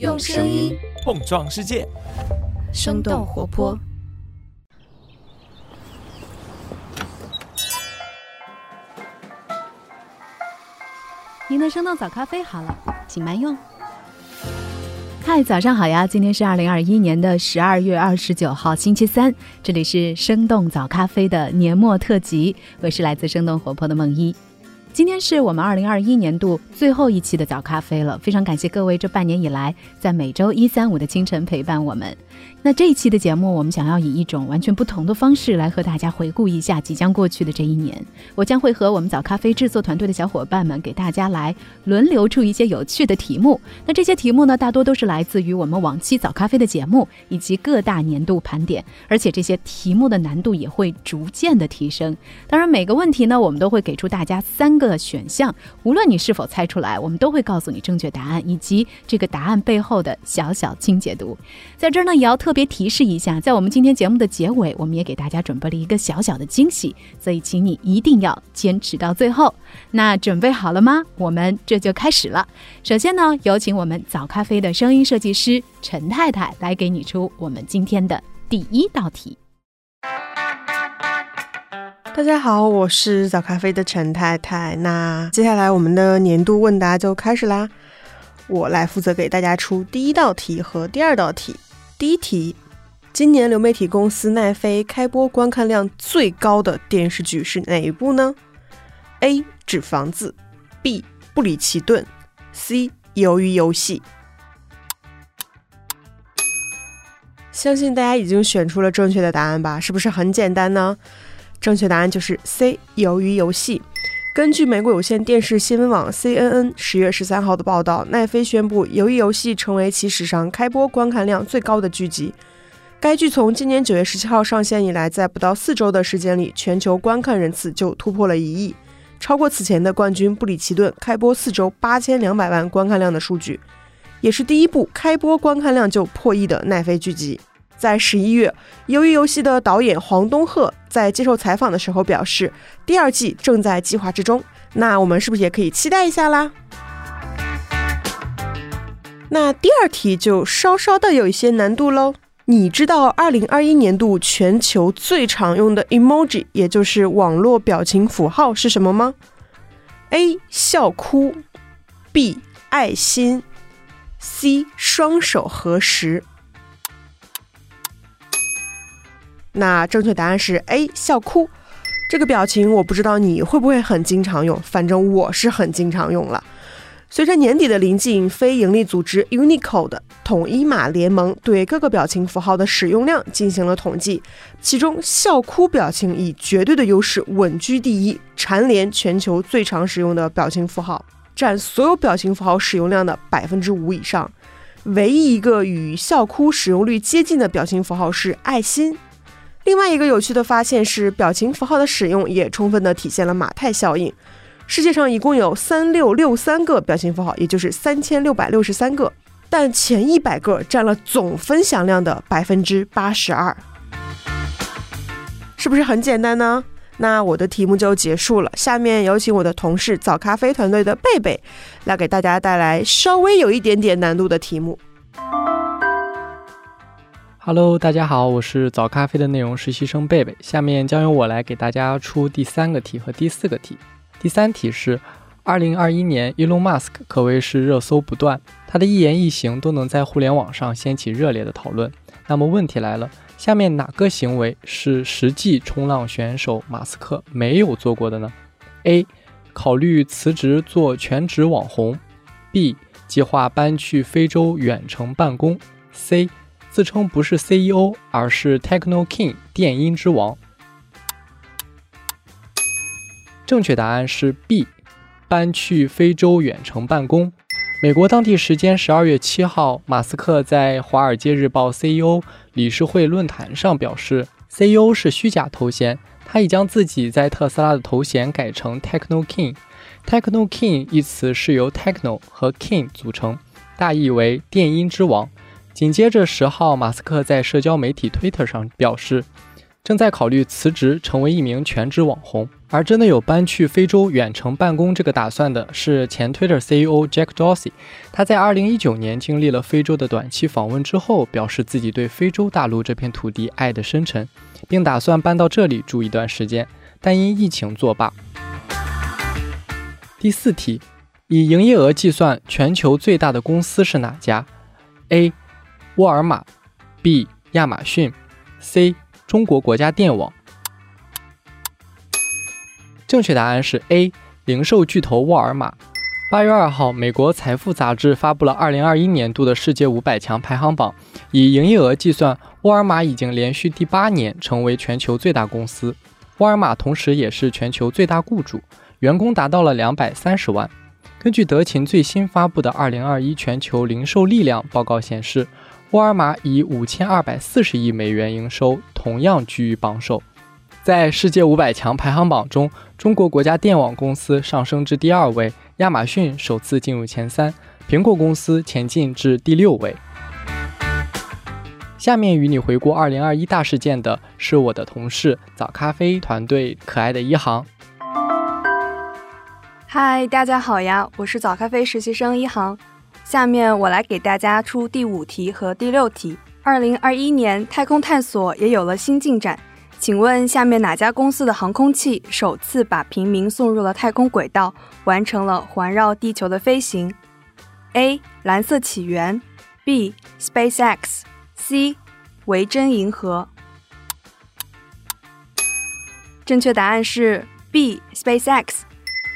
用声音碰撞世界，生动活泼。您的生动早咖啡好了，请慢用。嗨，早上好呀！今天是二零二一年的十二月二十九号，星期三，这里是生动早咖啡的年末特辑，我是来自生动活泼的梦一。今天是我们二零二一年度最后一期的早咖啡了，非常感谢各位这半年以来在每周一、三、五的清晨陪伴我们。那这一期的节目，我们想要以一种完全不同的方式来和大家回顾一下即将过去的这一年。我将会和我们早咖啡制作团队的小伙伴们给大家来轮流出一些有趣的题目。那这些题目呢，大多都是来自于我们往期早咖啡的节目以及各大年度盘点，而且这些题目的难度也会逐渐的提升。当然，每个问题呢，我们都会给出大家三个选项，无论你是否猜出来，我们都会告诉你正确答案以及这个答案背后的小小精解读。在这儿呢，也要特。别提示一下，在我们今天节目的结尾，我们也给大家准备了一个小小的惊喜，所以请你一定要坚持到最后。那准备好了吗？我们这就开始了。首先呢，有请我们早咖啡的声音设计师陈太太来给你出我们今天的第一道题。大家好，我是早咖啡的陈太太。那接下来我们的年度问答就开始啦，我来负责给大家出第一道题和第二道题。第一题，今年流媒体公司奈飞开播观看量最高的电视剧是哪一部呢？A. 纸房子，B. 布里奇顿，C. 鱿鱼游戏。相信大家已经选出了正确的答案吧？是不是很简单呢？正确答案就是 C. 鱿鱼游戏。根据美国有线电视新闻网 CNN 十月十三号的报道，奈飞宣布《鱿鱼游戏》成为其史上开播观看量最高的剧集。该剧从今年九月十七号上线以来，在不到四周的时间里，全球观看人次就突破了一亿，超过此前的冠军《布里奇顿》开播四周八千两百万观看量的数据，也是第一部开播观看量就破亿的奈飞剧集。在十一月，《鱿鱼游戏》的导演黄东赫在接受采访的时候表示，第二季正在计划之中。那我们是不是也可以期待一下啦？那第二题就稍稍的有一些难度喽。你知道二零二一年度全球最常用的 emoji，也就是网络表情符号是什么吗？A. 笑哭，B. 爱心，C. 双手合十。那正确答案是 A 笑哭，这个表情我不知道你会不会很经常用，反正我是很经常用了。随着年底的临近，非营利组织 Unicode 统一码联盟对各个表情符号的使用量进行了统计，其中笑哭表情以绝对的优势稳居第一，蝉联全球最常使用的表情符号，占所有表情符号使用量的百分之五以上。唯一一个与笑哭使用率接近的表情符号是爱心。另外一个有趣的发现是，表情符号的使用也充分的体现了马太效应。世界上一共有三六六三个表情符号，也就是三千六百六十三个，但前一百个占了总分享量的百分之八十二。是不是很简单呢？那我的题目就结束了。下面有请我的同事早咖啡团队的贝贝，来给大家带来稍微有一点点难度的题目。Hello，大家好，我是早咖啡的内容实习生贝贝。下面将由我来给大家出第三个题和第四个题。第三题是：二零二一年，Elon Musk 可谓是热搜不断，他的一言一行都能在互联网上掀起热烈的讨论。那么问题来了，下面哪个行为是实际冲浪选手马斯克没有做过的呢？A. 考虑辞职做全职网红；B. 计划搬去非洲远程办公；C. 自称不是 CEO，而是 Techno King 电音之王。正确答案是 B，搬去非洲远程办公。美国当地时间十二月七号，马斯克在《华尔街日报》CEO 理事会论坛上表示，CEO 是虚假头衔，他已将自己在特斯拉的头衔改成 Techno King。Techno King 一词是由 Techno 和 King 组成，大意为电音之王。紧接着十号，马斯克在社交媒体 Twitter 上表示，正在考虑辞职成为一名全职网红。而真的有搬去非洲远程办公这个打算的是前 Twitter CEO Jack Dorsey。他在2019年经历了非洲的短期访问之后，表示自己对非洲大陆这片土地爱得深沉，并打算搬到这里住一段时间，但因疫情作罢。第四题，以营业额计算，全球最大的公司是哪家？A. 沃尔玛 B. 亚马逊 C. 中国国家电网。正确答案是 A，零售巨头沃尔玛。八月二号，美国财富杂志发布了二零二一年度的世界五百强排行榜，以营业额计算，沃尔玛已经连续第八年成为全球最大公司。沃尔玛同时也是全球最大雇主，员工达到了两百三十万。根据德勤最新发布的二零二一全球零售力量报告显示，沃尔玛以五千二百四十亿美元营收，同样居于榜首。在世界五百强排行榜中，中国国家电网公司上升至第二位，亚马逊首次进入前三，苹果公司前进至第六位。下面与你回顾二零二一大事件的是我的同事早咖啡团队可爱的一航。嗨，大家好呀，我是早咖啡实习生一航。下面我来给大家出第五题和第六题。二零二一年，太空探索也有了新进展。请问下面哪家公司的航空器首次把平民送入了太空轨道，完成了环绕地球的飞行？A. 蓝色起源 B. SpaceX C. 维珍银河。正确答案是 B. SpaceX。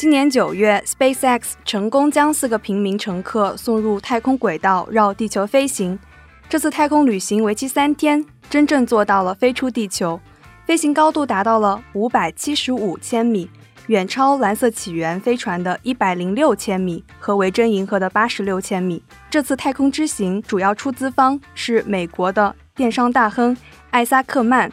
今年九月，SpaceX 成功将四个平民乘客送入太空轨道，绕地球飞行。这次太空旅行为期三天，真正做到了飞出地球。飞行高度达到了五百七十五千米，远超蓝色起源飞船的一百零六千米和维珍银河的八十六千米。这次太空之行主要出资方是美国的电商大亨艾萨克曼，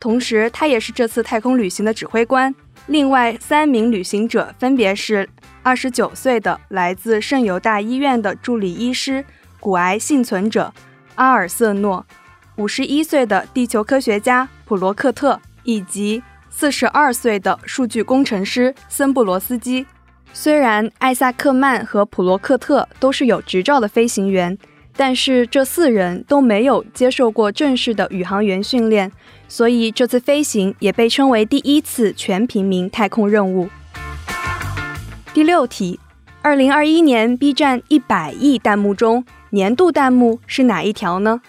同时他也是这次太空旅行的指挥官。另外三名旅行者分别是二十九岁的来自圣犹大医院的助理医师、骨癌幸存者阿尔瑟诺。五十一岁的地球科学家普罗克特以及四十二岁的数据工程师森布罗斯基。虽然艾萨克曼和普罗克特都是有执照的飞行员，但是这四人都没有接受过正式的宇航员训练，所以这次飞行也被称为第一次全平民太空任务。第六题：二零二一年 B 站一百亿弹幕中，年度弹幕是哪一条呢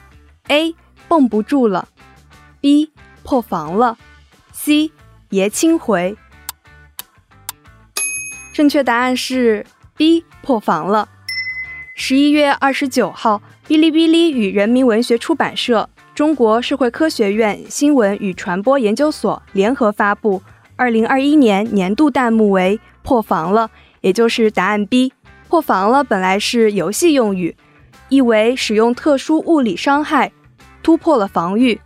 ？A 绷不住了，B 破防了，C 爷青回。正确答案是 B 破防了。十一月二十九号，哔哩哔哩与人民文学出版社、中国社会科学院新闻与传播研究所联合发布，二零二一年年度弹幕为“破防了”，也就是答案 B。破防了本来是游戏用语，意为使用特殊物理伤害。突破了防御，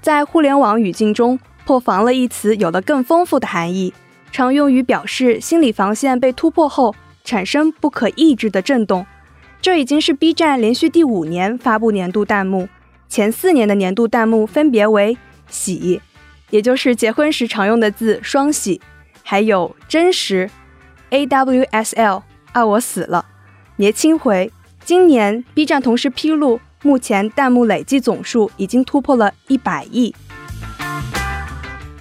在互联网语境中，“破防了”一词有了更丰富的含义，常用于表示心理防线被突破后产生不可抑制的震动。这已经是 B 站连续第五年发布年度弹幕，前四年的年度弹幕分别为“喜”，也就是结婚时常用的字“双喜”，还有“真实 ”（AWSL），啊我死了，年青回。今年 B 站同时披露。目前弹幕累计总数已经突破了一百亿。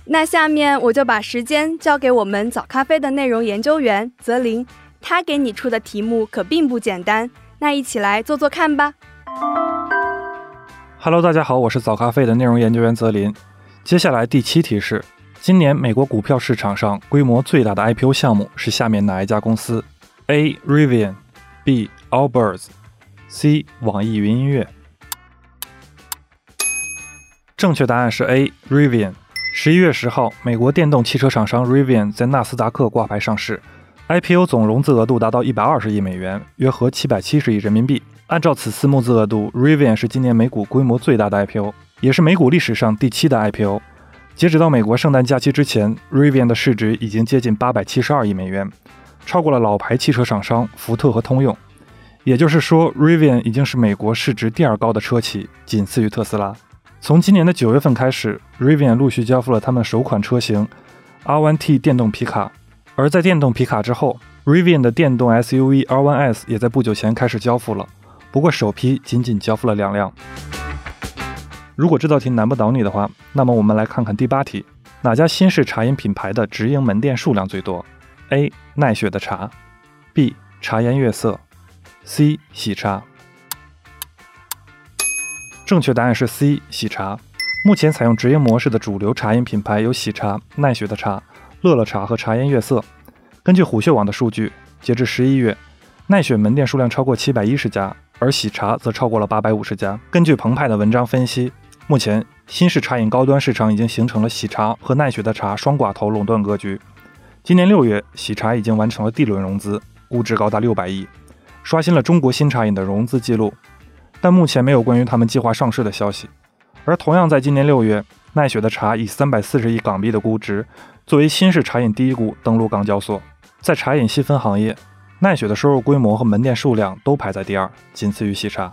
那下面我就把时间交给我们早咖啡的内容研究员泽林，他给你出的题目可并不简单，那一起来做做看吧。Hello，大家好，我是早咖啡的内容研究员泽林。接下来第七题是：今年美国股票市场上规模最大的 IPO 项目是下面哪一家公司？A. Rivian，B. Allbirds。C. 网易云音乐。正确答案是 A. Rivian。十一月十号，美国电动汽车厂商 Rivian 在纳斯达克挂牌上市，IPO 总融资额度达到一百二十亿美元，约合七百七十亿人民币。按照此次募资额度，Rivian 是今年美股规模最大的 IPO，也是美股历史上第七的 IPO。截止到美国圣诞假期之前，Rivian 的市值已经接近八百七十二亿美元，超过了老牌汽车厂商福特和通用。也就是说，Rivian 已经是美国市值第二高的车企，仅次于特斯拉。从今年的九月份开始，Rivian 陆续交付了他们首款车型 R1T 电动皮卡。而在电动皮卡之后，Rivian 的电动 SUV R1S 也在不久前开始交付了，不过首批仅仅交付了两辆。如果这道题难不倒你的话，那么我们来看看第八题：哪家新式茶饮品牌的直营门店数量最多？A. 奈雪的茶，B. 茶颜悦色，C. 喜茶。正确答案是 C。喜茶。目前采用直营模式的主流茶饮品牌有喜茶、奈雪的茶、乐乐茶和茶颜悦色。根据虎嗅网的数据，截至十一月，奈雪门店数量超过七百一十家，而喜茶则超过了八百五十家。根据澎湃的文章分析。目前，新式茶饮高端市场已经形成了喜茶和奈雪的茶双寡头垄断格局。今年六月，喜茶已经完成了 D 轮融资，估值高达六百亿，刷新了中国新茶饮的融资记录。但目前没有关于他们计划上市的消息。而同样在今年六月，奈雪的茶以三百四十亿港币的估值，作为新式茶饮第一股登陆港交所。在茶饮细分行业，奈雪的收入规模和门店数量都排在第二，仅次于喜茶。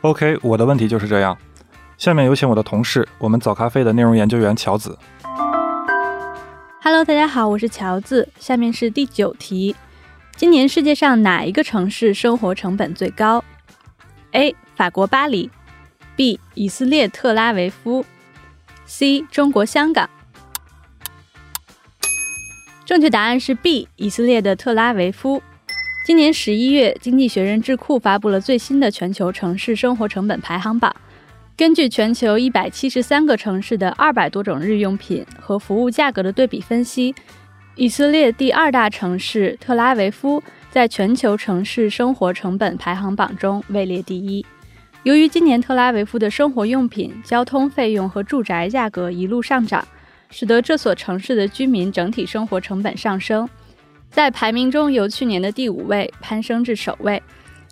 OK，我的问题就是这样。下面有请我的同事，我们早咖啡的内容研究员乔子。Hello，大家好，我是乔子。下面是第九题：今年世界上哪一个城市生活成本最高？A. 法国巴黎，B. 以色列特拉维夫，C. 中国香港。正确答案是 B. 以色列的特拉维夫。今年十一月，经济学人智库发布了最新的全球城市生活成本排行榜。根据全球一百七十三个城市的二百多种日用品和服务价格的对比分析，以色列第二大城市特拉维夫在全球城市生活成本排行榜中位列第一。由于今年特拉维夫的生活用品、交通费用和住宅价格一路上涨，使得这所城市的居民整体生活成本上升。在排名中，由去年的第五位攀升至首位，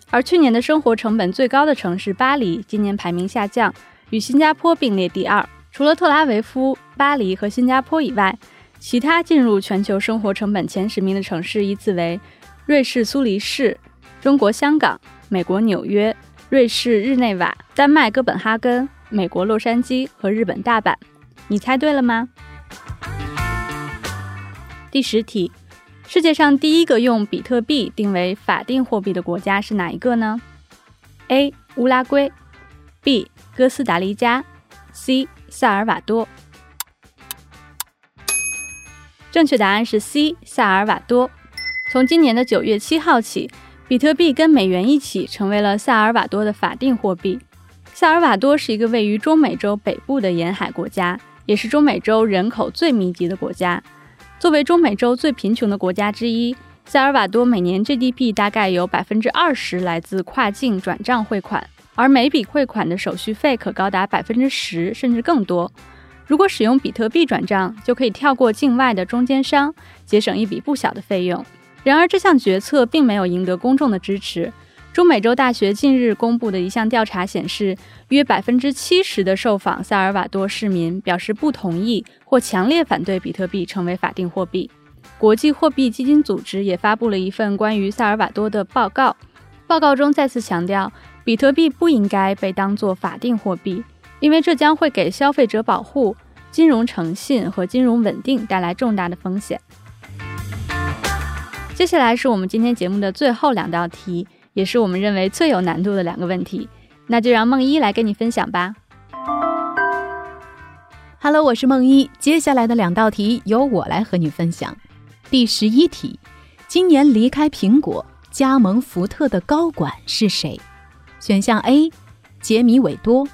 而去年的生活成本最高的城市巴黎，今年排名下降，与新加坡并列第二。除了特拉维夫、巴黎和新加坡以外，其他进入全球生活成本前十名的城市依次为瑞士苏黎世、中国香港、美国纽约、瑞士日内瓦、丹麦哥本哈根、美国洛杉矶和日本大阪。你猜对了吗？第十题。世界上第一个用比特币定为法定货币的国家是哪一个呢？A. 乌拉圭 B. 哥斯达黎加 C. 萨尔瓦多。正确答案是 C. 萨尔瓦多。从今年的九月七号起，比特币跟美元一起成为了萨尔瓦多的法定货币。萨尔瓦多是一个位于中美洲北部的沿海国家，也是中美洲人口最密集的国家。作为中美洲最贫穷的国家之一，萨尔瓦多每年 GDP 大概有百分之二十来自跨境转账汇款，而每笔汇款的手续费可高达百分之十甚至更多。如果使用比特币转账，就可以跳过境外的中间商，节省一笔不小的费用。然而，这项决策并没有赢得公众的支持。中美洲大学近日公布的一项调查显示，约百分之七十的受访萨尔瓦多市民表示不同意或强烈反对比特币成为法定货币。国际货币基金组织也发布了一份关于萨尔瓦多的报告，报告中再次强调，比特币不应该被当作法定货币，因为这将会给消费者保护、金融诚信和金融稳定带来重大的风险。接下来是我们今天节目的最后两道题。也是我们认为最有难度的两个问题，那就让梦一来跟你分享吧。Hello，我是梦一，接下来的两道题由我来和你分享。第十一题，今年离开苹果加盟福特的高管是谁？选项 A，杰米韦多；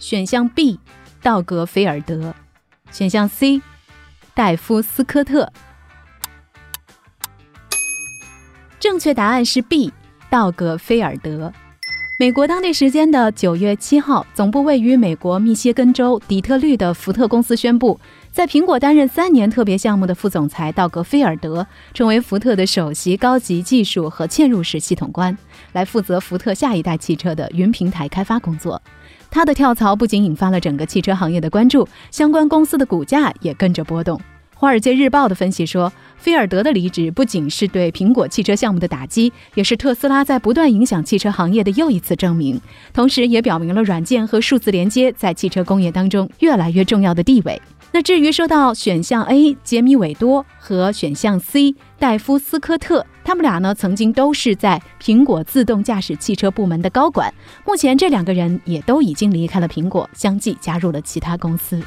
选项 B，道格菲尔德；选项 C，戴夫斯科特。正确答案是 B。道格菲尔德，美国当地时间的九月七号，总部位于美国密歇根州底特律的福特公司宣布，在苹果担任三年特别项目的副总裁道格菲尔德成为福特的首席高级技术和嵌入式系统官，来负责福特下一代汽车的云平台开发工作。他的跳槽不仅引发了整个汽车行业的关注，相关公司的股价也跟着波动。华尔街日报的分析说，菲尔德的离职不仅是对苹果汽车项目的打击，也是特斯拉在不断影响汽车行业的又一次证明，同时也表明了软件和数字连接在汽车工业当中越来越重要的地位。那至于说到选项 A 杰米韦多和选项 C 戴夫斯科特，他们俩呢曾经都是在苹果自动驾驶汽车部门的高管，目前这两个人也都已经离开了苹果，相继加入了其他公司。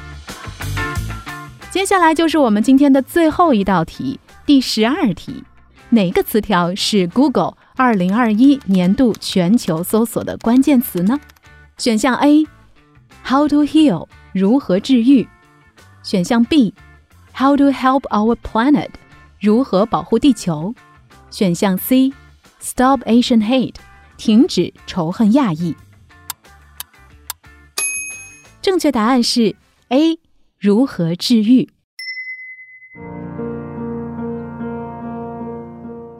接下来就是我们今天的最后一道题，第十二题，哪个词条是 Google 二零二一年度全球搜索的关键词呢？选项 A，How to heal 如何治愈。选项 B，How to help our planet，如何保护地球？选项 C，Stop Asian hate，停止仇恨亚裔。正确答案是 A，如何治愈？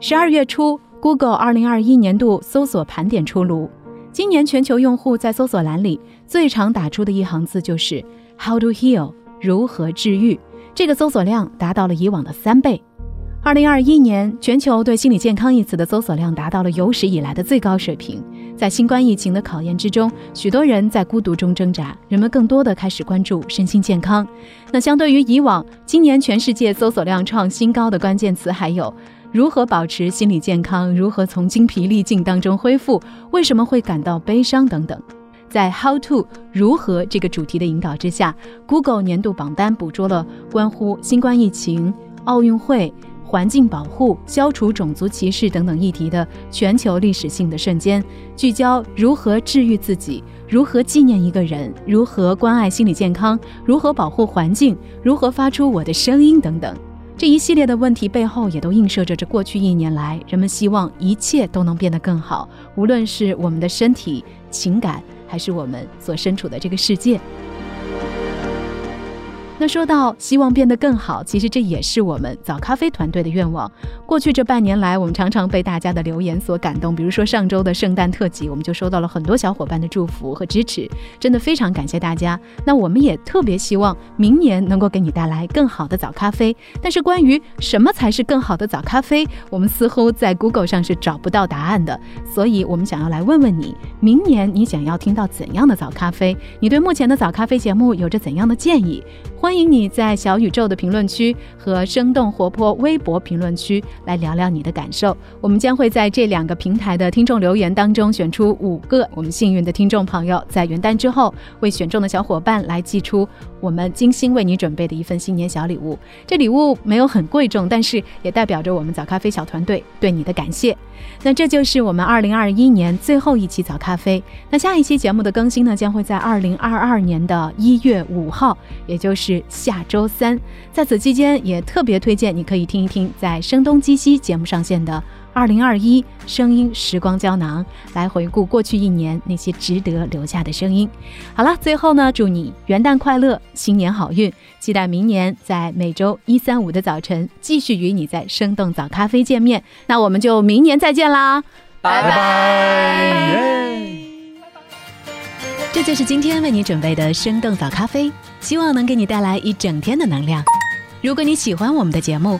十二月初，Google 二零二一年度搜索盘点出炉，今年全球用户在搜索栏里最常打出的一行字就是 How to heal。如何治愈？这个搜索量达到了以往的三倍。二零二一年，全球对“心理健康”一词的搜索量达到了有史以来的最高水平。在新冠疫情的考验之中，许多人在孤独中挣扎，人们更多的开始关注身心健康。那相对于以往，今年全世界搜索量创新高的关键词还有：如何保持心理健康？如何从精疲力尽当中恢复？为什么会感到悲伤？等等。在 How to 如何这个主题的引导之下，Google 年度榜单捕捉了关乎新冠疫情、奥运会、环境保护、消除种族歧视等等议题的全球历史性的瞬间，聚焦如何治愈自己，如何纪念一个人，如何关爱心理健康，如何保护环境，如何发出我的声音等等。这一系列的问题背后，也都映射着这过去一年来人们希望一切都能变得更好，无论是我们的身体、情感。还是我们所身处的这个世界。说到希望变得更好，其实这也是我们早咖啡团队的愿望。过去这半年来，我们常常被大家的留言所感动。比如说上周的圣诞特辑，我们就收到了很多小伙伴的祝福和支持，真的非常感谢大家。那我们也特别希望明年能够给你带来更好的早咖啡。但是关于什么才是更好的早咖啡，我们似乎在 Google 上是找不到答案的。所以我们想要来问问你，明年你想要听到怎样的早咖啡？你对目前的早咖啡节目有着怎样的建议？欢欢迎你在小宇宙的评论区和生动活泼微博评论区来聊聊你的感受。我们将会在这两个平台的听众留言当中选出五个我们幸运的听众朋友，在元旦之后为选中的小伙伴来寄出我们精心为你准备的一份新年小礼物。这礼物没有很贵重，但是也代表着我们早咖啡小团队对你的感谢。那这就是我们二零二一年最后一期早咖啡。那下一期节目的更新呢，将会在二零二二年的一月五号，也就是。下周三，在此期间也特别推荐你可以听一听在声东击西节目上线的二零二一声音时光胶囊，来回顾过去一年那些值得留下的声音。好了，最后呢，祝你元旦快乐，新年好运，期待明年在每周一、三、五的早晨继续与你在生动早咖啡见面。那我们就明年再见啦，拜拜。这就是今天为你准备的生动早咖啡，希望能给你带来一整天的能量。如果你喜欢我们的节目，